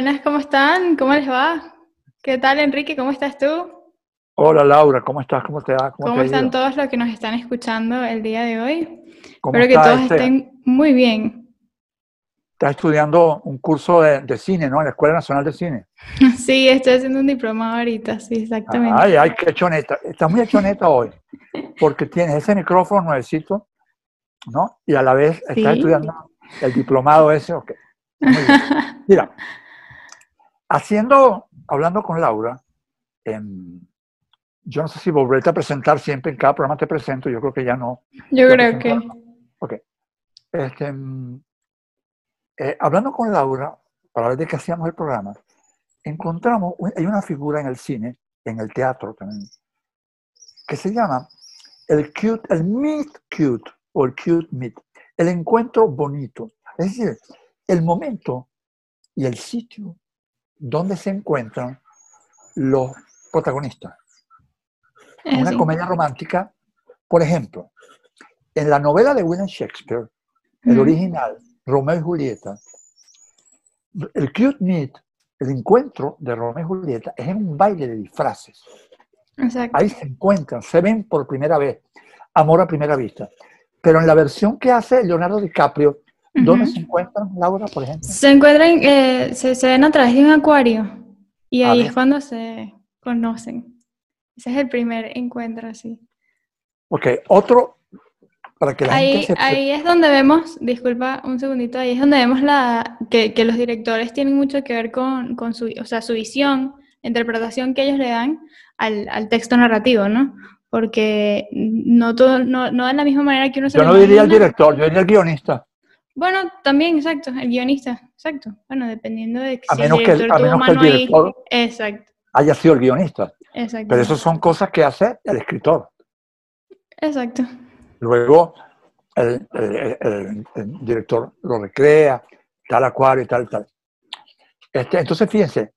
Buenas, ¿cómo están? ¿Cómo les va? ¿Qué tal, Enrique? ¿Cómo estás tú? Hola Laura, ¿cómo estás? ¿Cómo te va? ¿Cómo, te ha están ido? todos los que nos están escuchando el día de hoy? ¿Cómo Espero que todos este- estén muy bien. Estás estudiando un curso de, de cine, ¿no? En la Escuela Nacional de Cine. Sí, estoy haciendo un diplomado ahorita, sí, exactamente. Ay, ay, qué choneta. Estás muy choneta hoy, porque tienes ese micrófono nuevecito, ¿no? Y a la vez estás Sí. estudiando el diplomado ese, ok. Muy bien. Mira, haciendo, hablando con Laura, em, yo no sé si volverte a presentar siempre, en cada programa te presento, yo creo que ya no. Yo creo que... Ok. Este, mm, eh, hablando con Laura, para ver de qué hacíamos el programa, encontramos, hay una figura en el cine, en el teatro también, que se llama el cute, el meet cute, o el cute meet, el encuentro bonito. Es decir, el momento y el sitio donde se encuentran los protagonistas es una comedia romántica, por ejemplo, en la novela de William Shakespeare, el original, Romeo y Julieta, el cute meet, el encuentro de Romeo y Julieta es en un baile de disfraces. Exacto. Ahí se encuentran, se ven por primera vez, amor a primera vista. Pero en la versión que hace Leonardo DiCaprio, ¿dónde Ujú. se encuentran, Laura, por ejemplo? Se encuentran, eh, se, se ven a través de un acuario y ahí es cuando se conocen. Ese es el primer encuentro, así. Ok, otro, para que la Ahí, gente se... ahí es donde vemos, disculpa un segundito, ahí es donde vemos la, que, que los directores tienen mucho que ver con, con su, o sea, su visión, interpretación que ellos le dan al, al texto narrativo, ¿no? Porque no, todo, no, no de la misma manera que uno se Yo no diría el imagina. director, yo diría el guionista. Bueno, también, exacto, el guionista, exacto. Bueno, dependiendo de A si menos el que el- director a menos que el mano ahí. director- Exacto, Haya sido el guionista. exacto. Pero eso son cosas que hace el escritor. Exacto. Luego el, el- director lo recrea, tal acuario y tal, tal. Este, entonces, fíjense,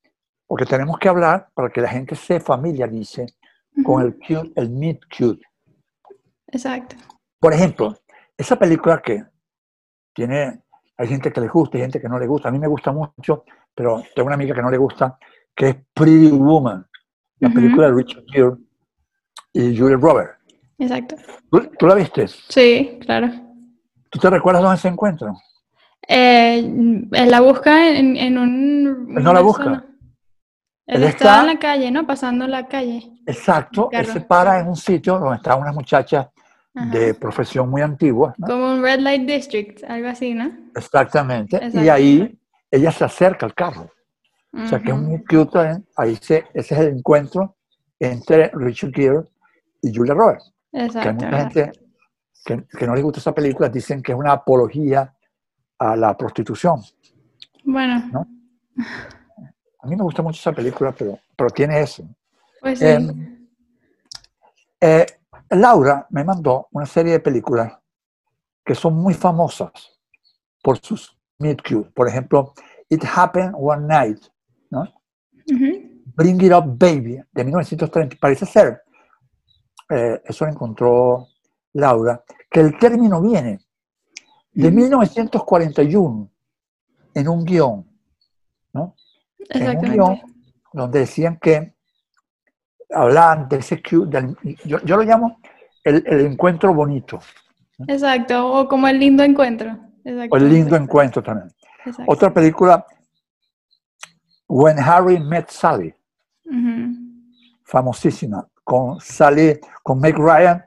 porque tenemos que hablar para que la gente se familiarice con el cute, el meet cute. Exacto. Por ejemplo, esa película que tiene, hay gente que le gusta y gente que no le gusta. A mí me gusta mucho, pero tengo una amiga que no le gusta, que es Pretty Woman, la película de Richard Gere y Julia Roberts. Exacto. ¿Tú, tú la viste? Sí, claro. ¿Tú te recuerdas dónde se encuentran? Eh, él la busca en, en un... Él no la busca. zona. Él, Él está, está- en la calle, ¿no? Pasando la calle. Exacto, él se para en un sitio donde está una muchacha Ajá. de profesión muy antigua, ¿no? Como un Red Light District, algo así, ¿no? exactamente, y Exacto. ahí ella se acerca al carro, o sea que es muy cute, ¿eh? ahí se, ese es el encuentro entre Richard Gere y Julia Roberts, que hay Exacto. mucha gente que, que no les gusta esa película, dicen que es una apología a la prostitución. Bueno, ¿no? A mí me gusta mucho esa película, pero, pero tiene eso. pues sí. Em, Eh, Laura me mandó una serie de películas que son muy famosas por sus meet cute. Por ejemplo, It Happened One Night, ¿no? Bring It Up Baby, de 1930. Parece ser, eh, eso lo encontró Laura, que el término viene de Ujú. 1941 en un guion, ¿no? En un guion donde decían que hablaban de ese del- yo, yo lo llamo el, el encuentro bonito, Exacto. O como el lindo encuentro. o el lindo encuentro también. Exacto. Otra película, When Harry Met Sally, famosísima, con Sally, con Meg Ryan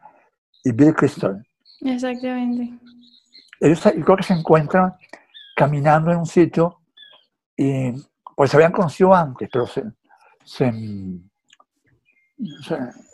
y Bill Crystal. Exactamente. Ellos creo que se encuentran caminando en un sitio y pues se habían conocido antes, pero se-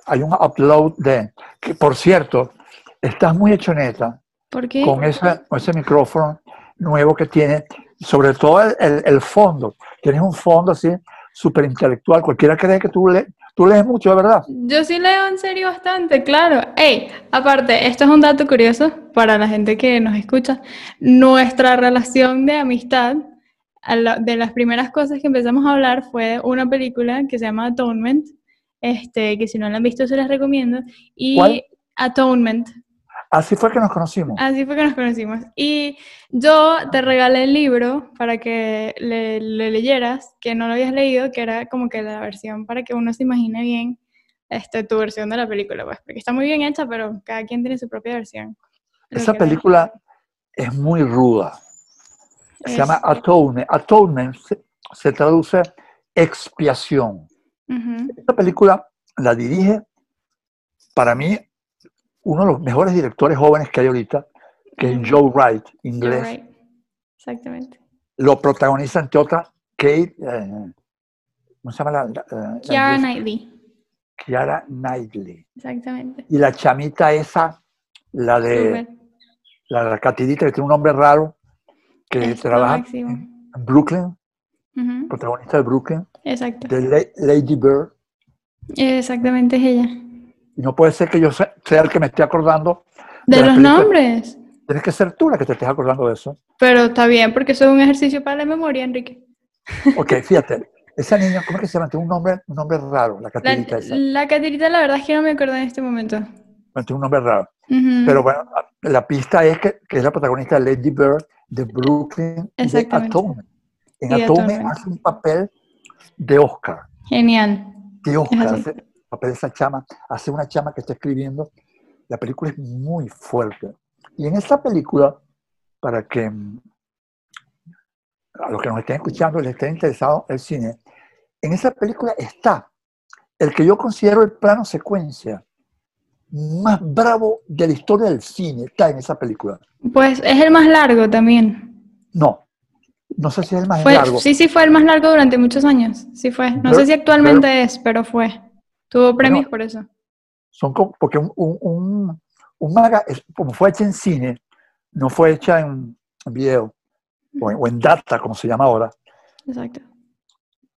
hay un upload de, que por cierto, estás muy hechoneta ¿Por qué? con ese, con ese micrófono nuevo que tiene, sobre todo el, el- el fondo. Tienes un fondo así súper intelectual. Cualquiera cree que tú, le, tú lees mucho, de verdad. Yo sí leo en serio bastante, claro. Ey, aparte, esto es un dato curioso para la gente que nos escucha. Nuestra relación de amistad, de las primeras cosas que empezamos a hablar fue una película que se llama Atonement, este, que si no la han visto se las recomiendo. Y ¿Cuál? Atonement. Así fue que nos conocimos. Así fue que nos conocimos. Y yo te regalé el libro para que le, le leyeras, que no lo habías leído, que era como que la versión para que uno se imagine bien este, tu versión de la película, pues, porque está muy bien hecha, pero cada quien tiene su propia versión. Lo Esa película es muy ruda. Se llama Este, Atonement. Atonement se, se traduce expiación. Esta película la dirige, para mí, uno de los mejores directores jóvenes que hay ahorita, que es. Joe Wright, inglés. right. Exactamente. Lo protagoniza, entre otras, Kate, eh, ¿cómo se llama la? la- la Kiara inglesa? Knightley. Kiara Knightley. Exactamente. Y la chamita esa, la de la, la catidita que tiene un nombre raro, que Es trabaja en Brooklyn, protagonista de Brooklyn, Exacto. de La- Lady Bird. Exactamente es ella. Y no puede ser que yo sea, sea el que me esté acordando. De la los nombres. Tienes que ser tú la que te estés acordando de eso. Pero está bien, porque eso es un ejercicio para la memoria, Enrique. Ok, fíjate, esa niña, ¿cómo es que se llama? Tiene un nombre, un nombre raro, la La, catidita esa. la catirita, la verdad es que no me acuerdo en este momento. Tiene un nombre raro. Ujú. Pero bueno, la pista es que, que es la protagonista de Lady Bird de Brooklyn y de. Atonement. En de Atonement. hace un papel de Oscar. Genial. De Oscar hace el papel de esa chama. Hace una chama que está escribiendo. La película es muy fuerte. Y en esa película, para que mm, a los que nos estén escuchando les esté interesado el cine, en esa película está el que yo considero el plano secuencia más bravo de la historia del cine. Está en esa película. Pues es el más largo también. No, no sé si es el más Fue, largo. sí, sí, fue el más largo durante muchos años. Sí fue. No Ver- sé si actualmente es, pero fue. Tuvo premios por eso. Son como, porque un, un, un, un maga, como fue hecha en cine, no fue hecha en video o en, o en data, como se llama ahora. Exacto.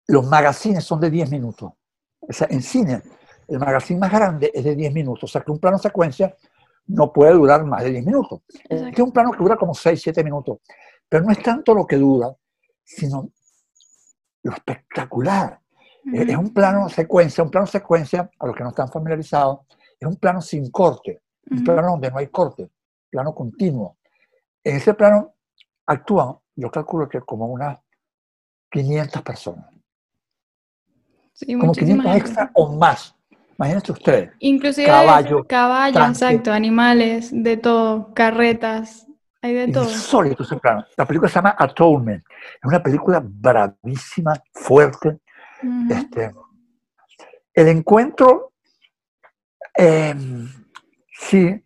Los magazines son de 10 minutos. O sea, en cine, el magazine más grande es de 10 minutos. O sea, que un plano secuencia no puede durar más de 10 minutos. Exacto. Es un plano que dura como 6, 7 minutos. Pero no es tanto lo que dura, sino lo espectacular. Es- Es un plano secuencia, un plano secuencia, a los que no están familiarizados, es un plano sin corte, un plano donde no hay corte, plano continuo. En ese plano actúan, yo calculo que como unas 500 personas, Sí, como muchísima 500 gente. extras o más. Imagínense ustedes. Inclusive Caballo, caballos, tanque. exacto, animales, de todo, carretas, hay de todo. Insólito ese plano. La película se llama Atonement. Es una película bravísima, fuerte. Este, el encuentro, eh, sí,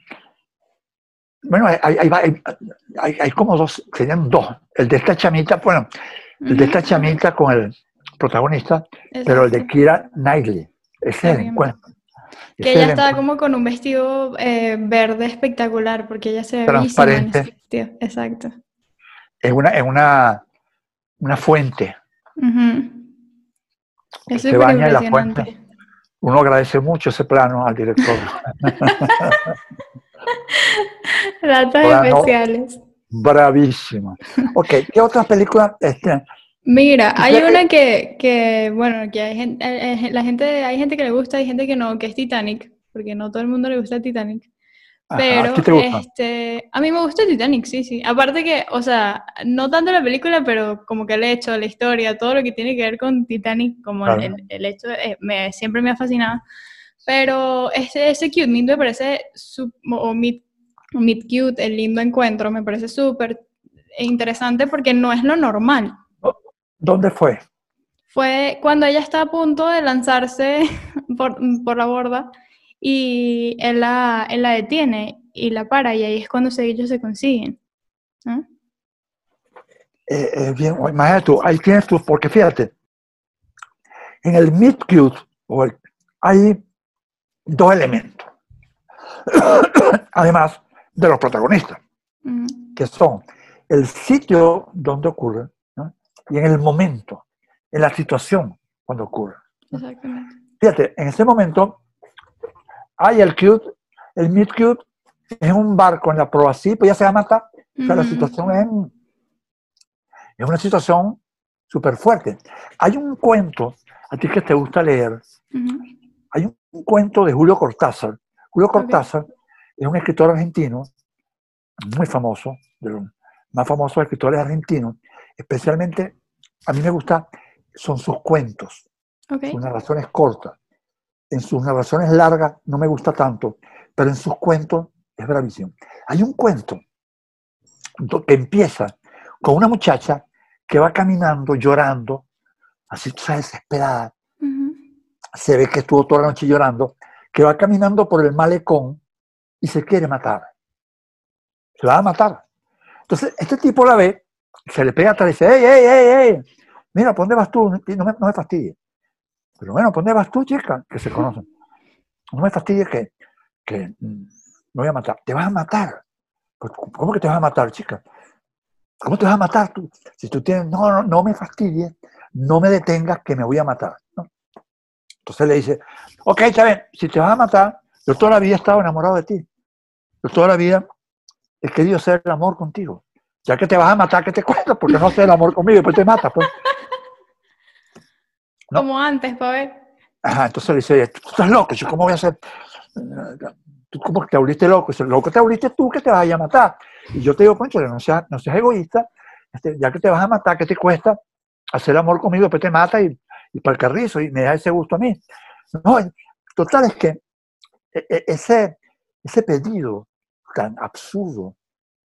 bueno, hay, hay- hay- hay- hay como dos, serían dos. El de esta chamita, bueno, el de esta chamita con el protagonista, pero el de. Kira Knightley. Ese es el encuentro. Que ella el estaba como con un vestido eh, verde espectacular, porque ella se ve bellísima en Transparente. ese vestido. Exacto. Es una, es una, una fuente. Es se baña en la fuente. Uno agradece mucho ese plano al director. Datos Ahora no. especiales. Bravísimo. Ok, ¿qué otras películas? Este, Mira, hay una que, que, bueno, que hay gente, eh, eh, la gente, hay gente que le gusta, hay gente que no, que es Titanic, porque no todo el mundo le gusta Titanic. ajá, Pero, ¿a ti te gusta? este, a mí me gusta Titanic, sí, sí. Aparte que, o sea, no tanto la película, pero como que el hecho, la historia, todo lo que tiene que ver con Titanic, como Claro. el, el hecho, eh, me, siempre me ha fascinado. Pero ese, ese cute meet me parece, su- o meet, meet cute, el lindo encuentro, me parece súper interesante porque no es lo normal. ¿Dónde fue? Fue cuando ella está a punto de lanzarse por, por la borda y él la, él la detiene y la para y ahí es cuando se- ellos se consiguen. ¿no? Eh, eh, bien, imagínate tú, ahí tienes tú, porque fíjate, en el Meet Cute hay dos elementos, además de los protagonistas, Ujú, que son el sitio donde ocurre. Y en el momento, en la situación cuando ocurre. Exactamente. Fíjate, en ese momento hay el Cute, el Meet Cute es un barco en la proa, sí, pues ya se va a matar. O sea, la situación es, es una situación súper fuerte. Hay un cuento, a ti que te gusta leer, hay un, un cuento de Julio Cortázar. Julio Cortázar es un escritor argentino muy famoso, de los más famosos escritores argentinos, especialmente a mí me gusta, son sus cuentos, sus narraciones cortas. En sus narraciones largas no me gusta tanto, pero en sus cuentos es bravísimo. Hay un cuento que empieza con una muchacha que va caminando, llorando, así, tú sabes, desesperada. Se ve que estuvo toda la noche llorando, que va caminando por el malecón y se quiere matar. Se va a matar. Entonces, este tipo la ve, se le pega atrás y dice, ¡ey, ey, ey, ey! Mira, ¿por dónde vas tú? No me, no me fastidies. Pero bueno, ¿por dónde vas tú, chica? Que se conocen. No me fastidies que, que mm, me voy a matar. Te vas a matar. Pues, ¿Cómo que te vas a matar, chica? ¿Cómo te vas a matar tú? Si tú tienes, no, no, no me fastidies, no me detengas que me voy a matar. Entonces le dice, ok, está si te vas a matar, yo toda la vida he estado enamorado de ti. Yo toda la vida he querido hacer el amor contigo. Ya que te vas a matar, ¿qué te cuesta? Porque no haces el amor conmigo y después te matas. Pues. No. Como antes, para ver. Ajá, entonces le dice, tú estás loco, yo cómo voy a hacer, tú cómo que te volviste loco, dice, loco te volviste tú que te vas a ir a matar. Y yo te digo, concho, no seas, no seas egoísta, este, ya que te vas a matar, ¿qué te cuesta hacer amor conmigo? Después te mata y, y para el carrizo y me da ese gusto a mí. No, total es que e- e- ese, ese pedido tan absurdo,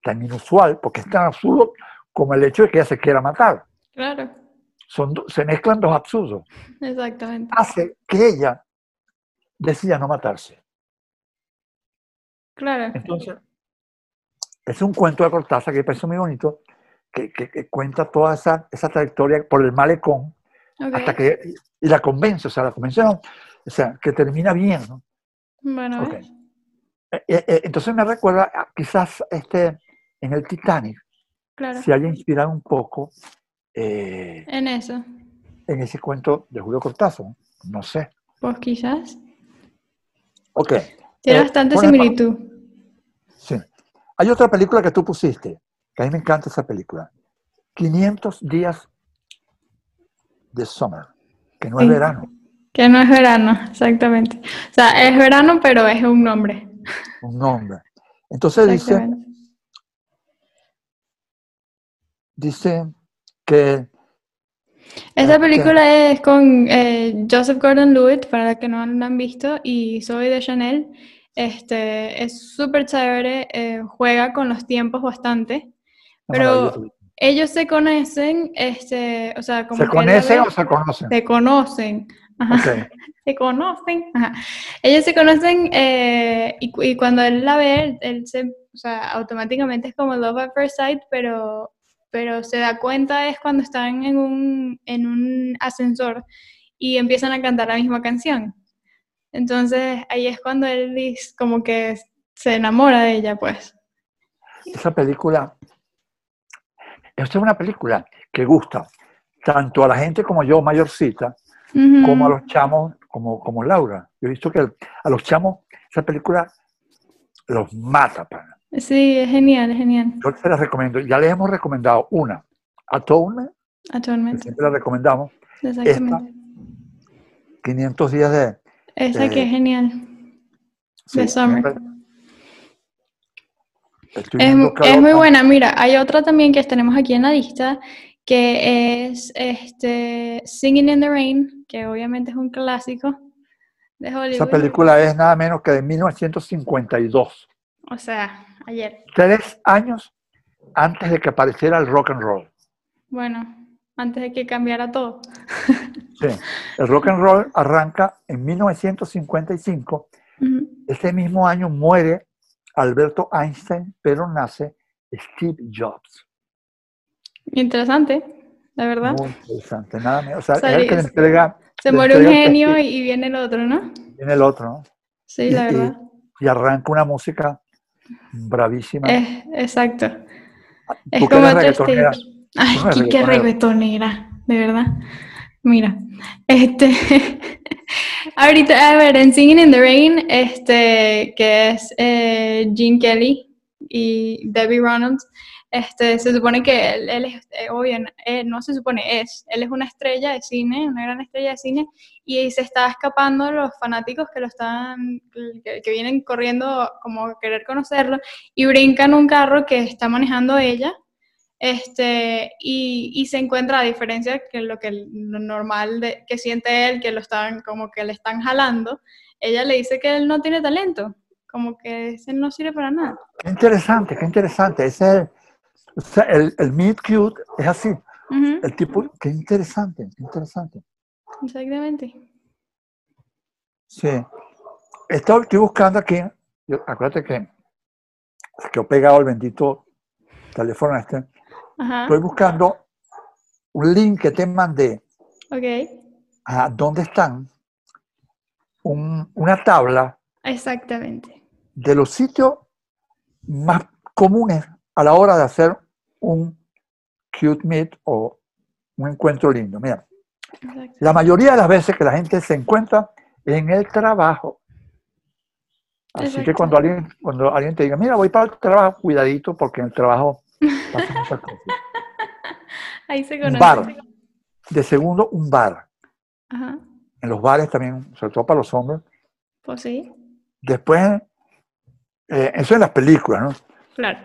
tan inusual, porque es tan absurdo como el hecho de que ella se quiera matar. Claro, Son, se mezclan dos absurdos. exactamente. Hace que ella decida no matarse. Claro. Entonces, es un cuento de Cortázar que me parece muy bonito, que, que- que cuenta toda esa, esa trayectoria por el malecón hasta que, y la convence, o sea, la convence, no, o sea, que termina bien, ¿no? Bueno. Eh, eh, eh, entonces me recuerda, a- quizás este, en el Titanic claro. se haya inspirado un poco eh, En eso. en ese cuento de Julio Cortázar, no sé. Pues quizás. Ok, Tiene Eh, bastante similitud. sí. Hay otra película que tú pusiste, que a mí me encanta esa película, 500 días de summer, que no es verano, Que no es verano, exactamente. O sea, es verano, pero es un nombre. un nombre. Entonces dice, Exactamente. Dice que Esa Ah, película es con eh, Joseph Gordon-Levitt, para los que no la han visto, y Zoe de Chanel. Este, es súper chévere, eh, juega con los tiempos bastante. Pero ellos se conocen, este, o sea, como ¿se conocen o se conocen? se conocen. Ajá. Se conocen. Ajá. Ellos se conocen eh, y, y cuando él la ve, él se, o sea, automáticamente es como Love at First Sight, pero, pero se da cuenta es cuando están en un, en un ascensor y empiezan a cantar la misma canción. Entonces ahí es cuando él dice, como que se enamora de ella, pues. Esa película, esta es una película que gusta tanto a la gente como yo, mayorcita, como a los chamos, como, como Laura. Yo he visto que a los chamos esa película los mata. pana. Sí, es genial, es genial. Yo se las recomiendo. Ya les hemos recomendado una, Atonement, Actualmente, siempre la recomendamos, exactamente. 500 días de... Esa que eh, es genial. sí, The Summer. Es, es muy buena. Mira, hay otra también que tenemos aquí en la lista, que es este Singing in the Rain, que obviamente es un clásico de Hollywood. Esa película es nada menos que de 1952. O sea, ayer. Tres años antes de que apareciera el rock and roll. Bueno, antes de que cambiara todo. Sí, el rock and roll arranca en 1955. Ujú. Ese mismo año muere Alberto Einstein, pero nace Steve Jobs. Interesante, la verdad. Muy interesante. Nada menos. O sea, O sea, es el que le entrega, Se le muere un entrega genio y viene el otro, ¿no? viene el otro, ¿no? Sí, la y- verdad. Y arranca una música bravísima. Es, exacto. Es Tú que como reggaetonera. Ay, no qué, qué reggaetonera, de verdad. Mira, este, ahorita, a ver, en Singing in the Rain, este, que es eh, Gene Kelly y Debbie Reynolds, Este, se supone que él, él es, eh, o bien, eh, no se supone, es, él es una estrella de cine, una gran estrella de cine, y se está escapando de los fanáticos que lo están, que, que vienen corriendo como a querer conocerlo, y brincan un carro que está manejando ella, este, y, y, se encuentra a diferencia que lo que lo normal de, que siente él, que lo están como que le están jalando, ella le dice que él no tiene talento, como que ese no sirve para nada. Qué interesante, qué interesante. Ese o sea, el, el meet cute es así. El tipo, qué interesante, qué interesante. Exactamente. Sí. Estoy, estoy buscando aquí, yo- acuérdate que, que he pegado el bendito teléfono este. Ajá. Estoy buscando un link que te mandé Ok. a dónde están un- una tabla Exactamente. de los sitios más comunes a la hora de hacer un cute meet o un encuentro lindo. Mira, Exacto. la mayoría de las veces que la gente se encuentra en el trabajo. Así que cuando alguien, cuando alguien te diga, mira, voy para el trabajo, cuidadito, porque en el trabajo pasan muchas cosas. Ahí se Un conoce. bar. De segundo, un bar. Ajá. En los bares también, sobre todo para los hombres. Pues sí. Después, eh, eso en las películas, ¿no? Claro.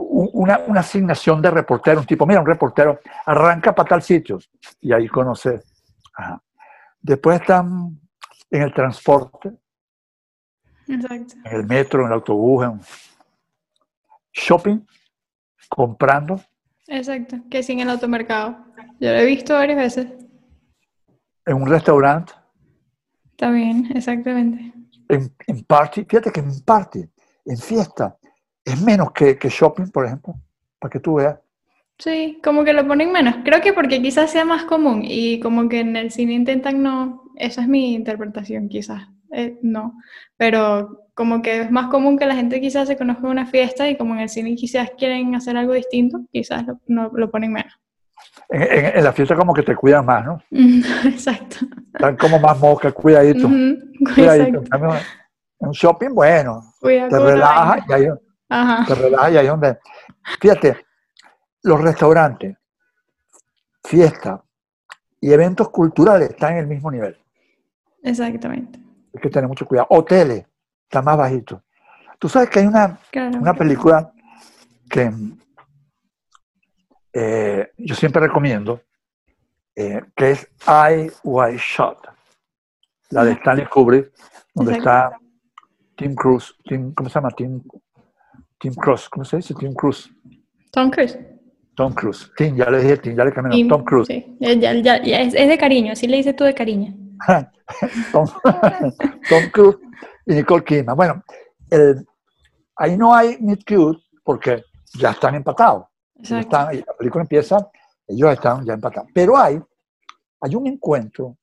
Una, una asignación de reportero, un tipo, mira, un reportero arranca para tal sitio y ahí conoce. Ajá. Después están en el transporte, Exacto. en el metro, en el autobús, en shopping, comprando, Exacto. Que sí en el automercado. Yo lo he visto varias veces. en un restaurante, También, exactamente. en, en party. Fíjate que en party, en fiesta, es menos que, que shopping, por ejemplo, para que tú veas. Sí, como que lo ponen menos. Creo que porque quizás sea más común y como que en el cine intentan no, esa es mi interpretación quizás, eh, no, pero como que es más común que la gente quizás se conozca en una fiesta y como en el cine quizás quieren hacer algo distinto, quizás lo, no, lo ponen menos. En, en- en la fiesta como que te cuidan más, ¿no? Exacto. Están como más mosca, cuidadito. Ujú, cuidadito. En un shopping, bueno, Cuidado te relajas y ahí, Ajá. te relajas y ahí es donde. Fíjate, los restaurantes, fiestas y eventos culturales están en el mismo nivel. Exactamente. Hay que tener mucho cuidado. Hoteles, está más bajito. Tú sabes que hay una, Claro. una película que eh, yo siempre recomiendo, eh, que es I White Shot, la de. Stanley Kubrick, donde está Tim Cruise, Tim, ¿cómo se llama? Tim, Tim Cruise, ¿cómo se dice? Tim Cruise. Tom Cruise. Tom Cruise. Tim, ya le dije Tim, ya le cambié. Tim, Tom Cruise. Sí, ya- ya- ya- es, es de cariño, así le dices tú de cariño. Tom, Tom Cruise y Nicole Kidman. Bueno, el- ahí no hay Meet Cute porque ya están empatados. Están- la película empieza, ellos están ya empatados. Pero hay, hay un encuentro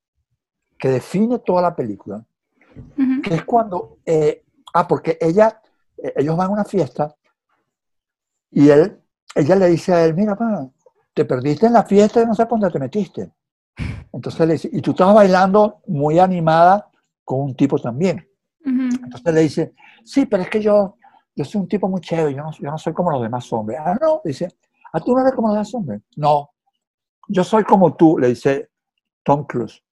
que define toda la película, que es cuando, eh, ah, porque ella, ellos van a una fiesta y él, ella le dice a él, mira, pa, te perdiste en la fiesta y no sé por dónde te metiste. Entonces le dice, y tú estabas bailando muy animada con un tipo también. Ujú. Entonces le dice, sí, pero es que yo, yo soy un tipo muy chévere, yo no, yo no soy como los demás hombres. Ah, no, dice, ¿a tú no eres como los demás hombres? No, yo soy como tú, le dice Tom Cruise.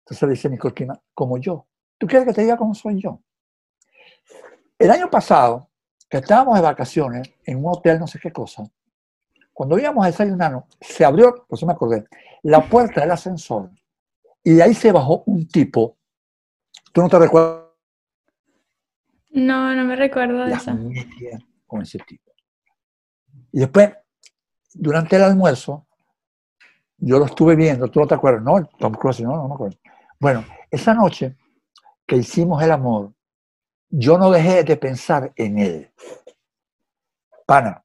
Entonces le dice Nicole Kidman, como yo. ¿Tú quieres que te diga cómo soy yo? El año pasado, que estábamos de vacaciones en un hotel, no sé qué cosa, cuando íbamos a desayunar, se abrió, por eso me acordé, la puerta del ascensor y de ahí se bajó un tipo. ¿Tú no te recuerdas? No, no me recuerdo de eso. con ese tipo. Y después, durante el almuerzo, yo lo estuve viendo, tú no te acuerdas, ¿no? Tom Cruise, no, no me acuerdo. Bueno, esa noche que hicimos el amor, yo no dejé de pensar en él. Pana,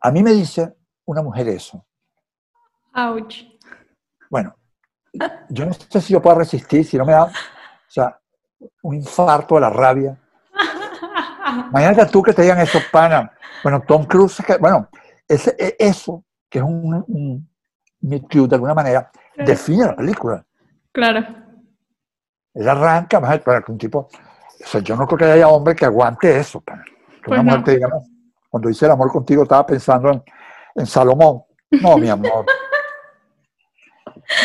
a mí me dice una mujer eso. Ouch. Bueno, yo no sé si yo puedo resistir, si no me da, o sea, un infarto de la rabia. Imagínate tú que te digan eso, pana. Bueno, Tom Cruise, que- bueno, ese, e- eso, que es un, un de alguna manera, Claro. define la película. Claro. Él arranca, más para que un tipo, o sea, yo no creo que haya hombre que aguante eso. Que Pues una mujer no. te diga, "No, cuando hice el amor contigo estaba pensando en, en Salomón. No, mi amor.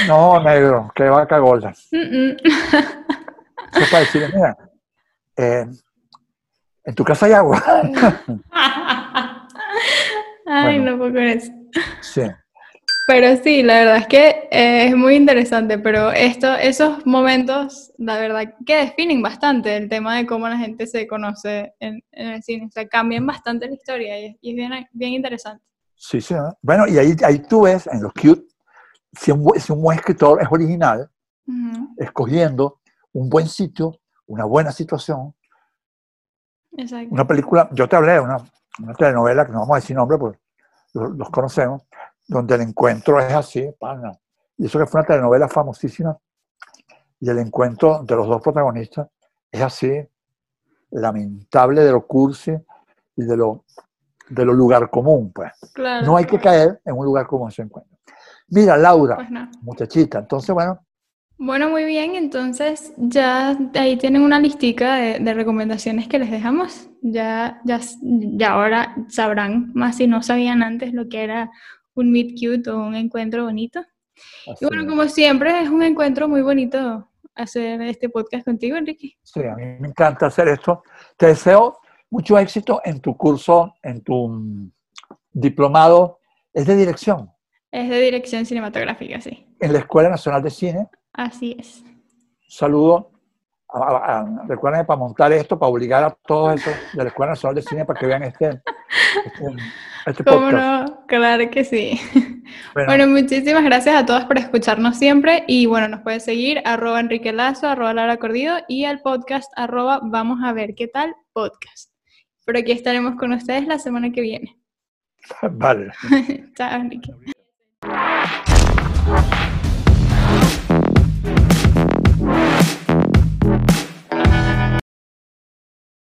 No, negro, qué vaca gorda. Mm, mm. Eso para decirle, mira, eh, en tu casa hay agua. Ay, Bueno. no puedo con eso. sí, Pero sí, la verdad es que eh, es muy interesante, pero esto, esos momentos, la verdad que definen bastante el tema de cómo la gente se conoce en, en el cine, o sea, cambian bastante la historia y, es- y es bien, bien interesante. sí, sí. ¿no? Bueno, y ahí, ahí tú ves en los cute si un, buen- si un buen escritor es original, Ujú, escogiendo un buen sitio, una buena situación, Exacto. una película, yo te hablé de una, una telenovela, que no vamos a decir nombre, porque los, los conocemos, donde el encuentro es así, pana. Y eso que fue una telenovela famosísima, y el encuentro de los dos protagonistas es así, lamentable de lo cursi y de lo, de lo lugar común, pues. Claro. No hay que caer en un lugar común ese encuentro. Mira, Laura, Pues no. muchachita, entonces, bueno, Bueno, muy bien, entonces ya ahí tienen una listica de, de recomendaciones que les dejamos. Ya, ya, ya ahora sabrán más si no sabían antes lo que era un meet cute o un encuentro bonito. así Y bueno, como siempre, es un encuentro muy bonito hacer este podcast contigo, Enrique. Sí, a mí me encanta hacer esto. Te deseo mucho éxito en tu curso, en tu mm, diplomado. Es de dirección Es de dirección cinematográfica, sí. en la Escuela Nacional de Cine. Así es. Un saludo. A, a- recuerden para montar esto, para obligar a todos esos de la Escuela Nacional de Cine para que vean este, este, este ¿Cómo podcast. no? Claro que sí. Bueno, Bueno, muchísimas gracias a todos por escucharnos siempre y bueno, nos pueden seguir arroba Enrique Lazo, arroba Lara Cordido y al podcast arroba Vamos a ver qué tal podcast. Por aquí estaremos con ustedes la semana que viene. vale. Chao, Enrique.